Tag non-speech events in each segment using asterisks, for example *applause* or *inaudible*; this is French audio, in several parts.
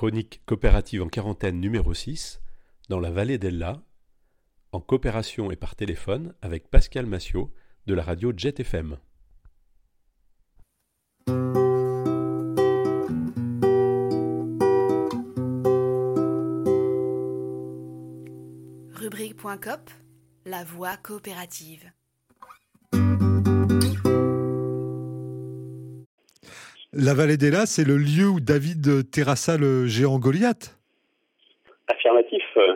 chronique coopérative en quarantaine numéro 6, dans la vallée d'Ella, en coopération et par téléphone avec Pascal Massiot de la radio Jet FM. Rubrique.cop, la voix coopérative. La vallée d'Ella, c'est le lieu où David terrassa le géant Goliath. Affirmatif, euh,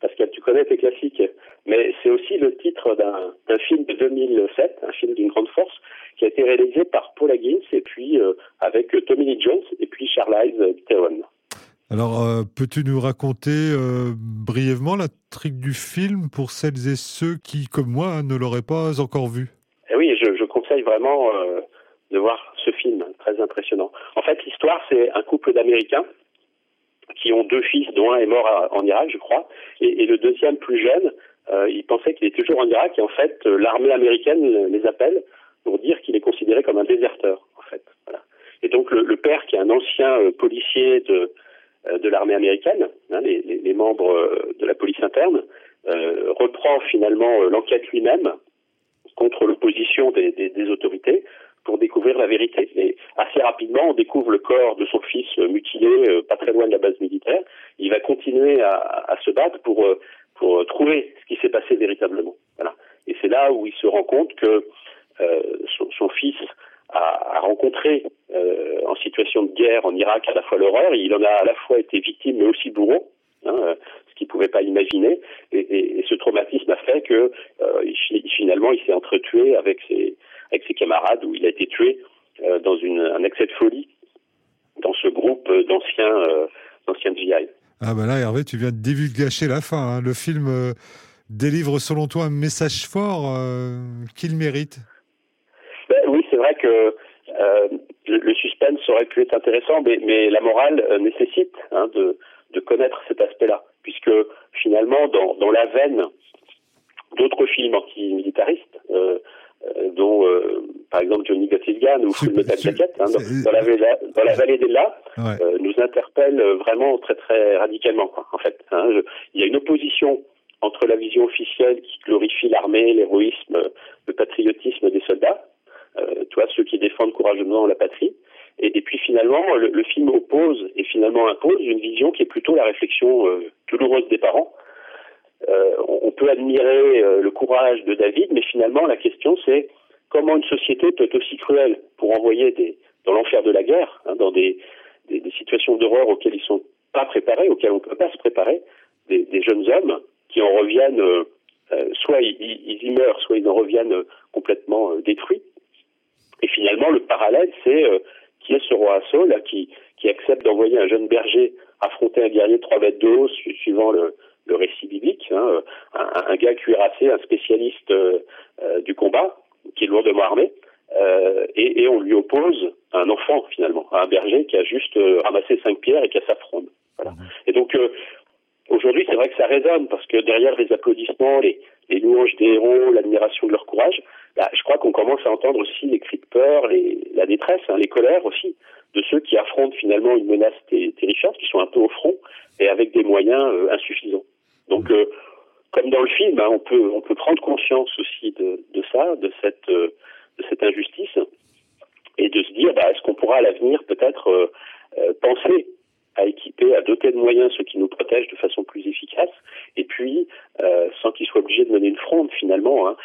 Pascal, tu connais tes classiques. Mais c'est aussi le titre d'un film de 2007, un film d'une grande force, qui a été réalisé par Paul Higgins et puis euh, avec Tommy Lee Jones et puis Charlize Theron. Alors, euh, peux-tu nous raconter brièvement la trique du film pour celles et ceux qui, comme moi, ne l'auraient pas encore vu? Eh Oui, je, je, conseille vraiment de voir ce film, très impressionnant. En fait, l'histoire, c'est un couple d'Américains qui ont deux fils, dont un est mort en Irak, je crois, et, le deuxième, plus jeune, euh, il pensait qu'il est toujours en Irak, et en fait, euh, l'armée américaine les appelle pour dire qu'il est considéré comme un déserteur, en fait. Et donc, le, père, qui est un ancien euh, policier de, l'armée américaine, hein, les, membres de la police interne, reprend finalement l'enquête lui-même contre l'opposition des, autorités pour découvrir la vérité. Assez rapidement, on découvre le corps de son fils euh, mutilé, euh, pas très loin de la base militaire. Il va continuer à, se battre pour, euh, pour trouver ce qui s'est passé véritablement. Voilà. Et c'est là où il se rend compte que son, fils a, rencontré en situation de guerre en Irak à la fois l'horreur, il en a à la fois été victime mais aussi bourreau, hein, ce qu'il ne pouvait pas imaginer. Et, ce traumatisme a fait que finalement il s'est entretué avec ses, avec ses camarades où il a été tué euh, dans une, un excès de folie dans ce groupe d'anciens euh, d'anciens GI. Ah ben là Hervé, tu viens de divulgacher la fin. Hein. Le film euh, délivre selon toi un message fort qu'il mérite. Ben, oui, c'est vrai que le, suspense aurait pu être intéressant, mais, mais la morale nécessite hein, de, de connaître cet aspect-là, puisque finalement, dans, dans la veine d'autres films antimilitaristes, euh, euh, dont euh, par exemple Johnny Gun ou Full Metal Jacket, hein, dans, la, dans, la, vallée des Las, euh, nous interpelle vraiment très très radicalement. Quoi, en fait, hein, il y a une opposition entre la vision officielle qui glorifie l'armée, l'héroïsme, le patriotisme des soldats, euh, toi, ceux qui défendent courageusement la patrie, et, et puis finalement, le, le, film oppose et finalement impose une vision qui est plutôt la réflexion euh, douloureuse des parents, euh, on peut admirer euh, le courage de David, mais finalement la question c'est comment une société peut être aussi cruelle pour envoyer des, dans l'enfer de la guerre, hein, dans des, situations d'horreur auxquelles ils sont pas préparés, auxquelles on ne peut pas se préparer, des, jeunes hommes qui en reviennent, euh, soit ils, y meurent, soit ils en reviennent complètement détruits. Et finalement, le parallèle, c'est qui est ce roi Assaut là, qui, accepte d'envoyer un jeune berger affronter un guerrier de 3 mètres de haut, suivant le, récit biblique, hein, un, un, gars cuirassé, un spécialiste euh, euh, du combat, qui est lourdement armé, euh, et, et, on lui oppose un enfant finalement, un berger qui a juste ramassé cinq pierres et qui a sa fronde. Voilà. Mhm. Et donc aujourd'hui, c'est vrai que ça résonne parce que derrière les applaudissements, les, les louanges des héros, l'admiration de leur courage, bah, je crois qu'on commence à entendre aussi les cris de peur, les, la détresse, hein, les colères aussi de ceux qui affrontent finalement une menace terrifiante, qui sont un peu au front et avec des moyens insuffisants. Donc, euh, comme dans le film, hein, on peut prendre conscience aussi de, ça, de cette euh, de cette injustice, et de se dire, bah, est-ce qu'on pourra à l'avenir peut-être euh, penser à équiper, à doter de moyens ceux qui nous protègent de façon plus efficace, et puis sans qu'ils soient obligés de mener une fronde finalement, hein,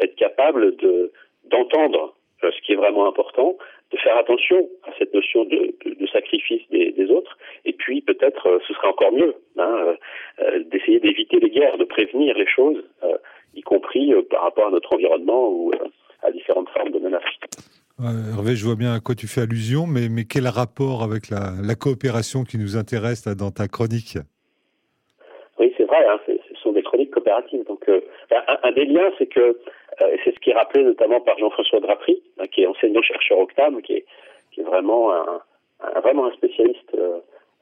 être capable de d'entendre ce qui est vraiment important, de faire attention à cette notion de, de, sacrifice des, des, autres, et puis peut-être euh, ce serait encore mieux hein, euh, euh, d'essayer d'éviter les guerres, de prévenir les choses, y compris par rapport à notre environnement ou à différentes formes de menaces. Hervé, je vois bien à quoi tu fais allusion, mais, mais quel rapport avec la, la coopération qui nous intéresse là, dans ta chronique? Oui, c'est vrai, hein, ce sont des chroniques coopératives. Donc, un, un, des liens, c'est que et c'est ce qui est rappelé notamment par Jean-François est enseignant-chercheur Octam, qui est, vraiment un, spécialiste euh,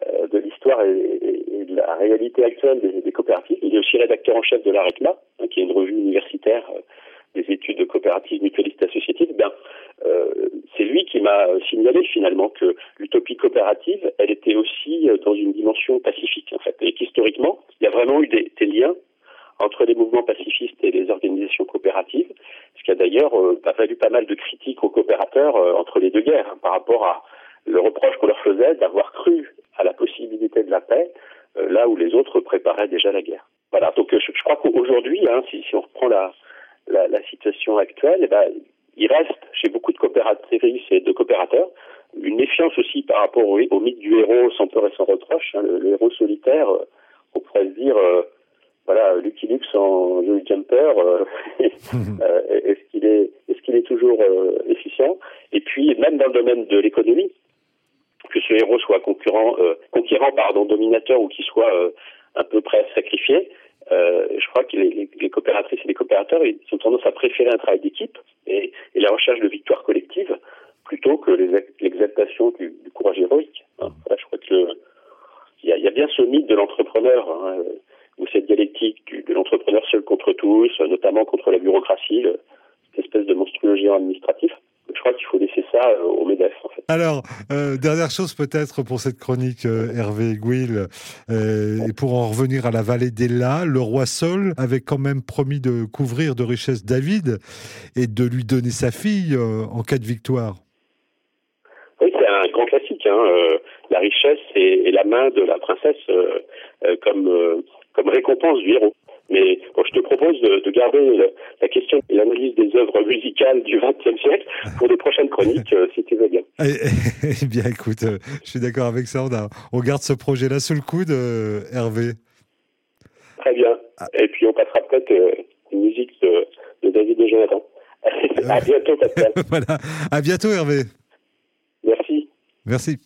euh, de l'histoire et, de la réalité actuelle des, coopératives. Il est aussi rédacteur en chef de l'ARECMA, hein, qui est une revue universitaire des études de coopératives mutualistes associatives. Ben, euh, c'est lui qui m'a signalé finalement que l'utopie coopérative, elle était aussi dans une dimension pacifique en fait, et qu'historiquement, il y a vraiment eu des, liens entre les mouvements pacifistes et les a d'ailleurs euh, valu pas mal de critiques aux coopérateurs euh, entre les deux guerres hein, par rapport à le reproche qu'on leur faisait d'avoir cru à la possibilité de la paix euh, là où les autres préparaient déjà la guerre. Voilà, donc je, crois qu'aujourd'hui, hein, si, on reprend la, situation actuelle, eh ben, il reste chez beaucoup de coopératrices et de coopérateurs une méfiance aussi par rapport au, mythe du héros sans peur et sans reproche, hein, le, héros solitaire, on pourrait se dire, voilà, Lucky Luke en jeu jumper, euh, *laughs* est-ce qu'il est, est-ce qu'il est toujours euh, efficient Et puis même dans le domaine de l'économie, que ce héros soit concurrent, conquérant, pardon, dominateur ou qu'il soit un peu prêt à sacrifier, je crois que les, coopératrices et les coopérateurs ils ont tendance à préférer un travail d'équipe et, la recherche de victoire collective plutôt que l'exaltation du, courage héroïque. Hein. Je crois que il y, a bien ce mythe de l'entrepreneur. Hein, ou cette dialectique de l'entrepreneur seul contre tous, notamment contre la bureaucratie, espèce de monstrueux géant administratif. Je crois qu'il faut laisser ça euh, au MEDEF. En fait. Alors, euh, dernière chose peut-être pour cette chronique, euh, Hervé Gouil, euh, et pour en revenir à la vallée d'Ella, le roi Saul avait quand même promis de couvrir de richesses David et de lui donner sa fille en cas de victoire. Oui, c'est un grand classique. Hein, la richesse et, et, la main de la princesse comme comme récompense du héros. Mais bon, je te propose de, de garder le, la question et l'analyse des œuvres musicales du XXe siècle pour des prochaines chroniques, euh, si tu veux bien. Eh, *laughs* eh bien, écoute, euh, je suis d'accord avec ça. On, a, on garde ce projet-là sous le coude, euh, Hervé. Très bien. Ah. Et puis, on passera peut-être une musique de, de David de Jonathan. *laughs* à bientôt, Pascal. *laughs* voilà. À bientôt, Hervé. Merci. Merci.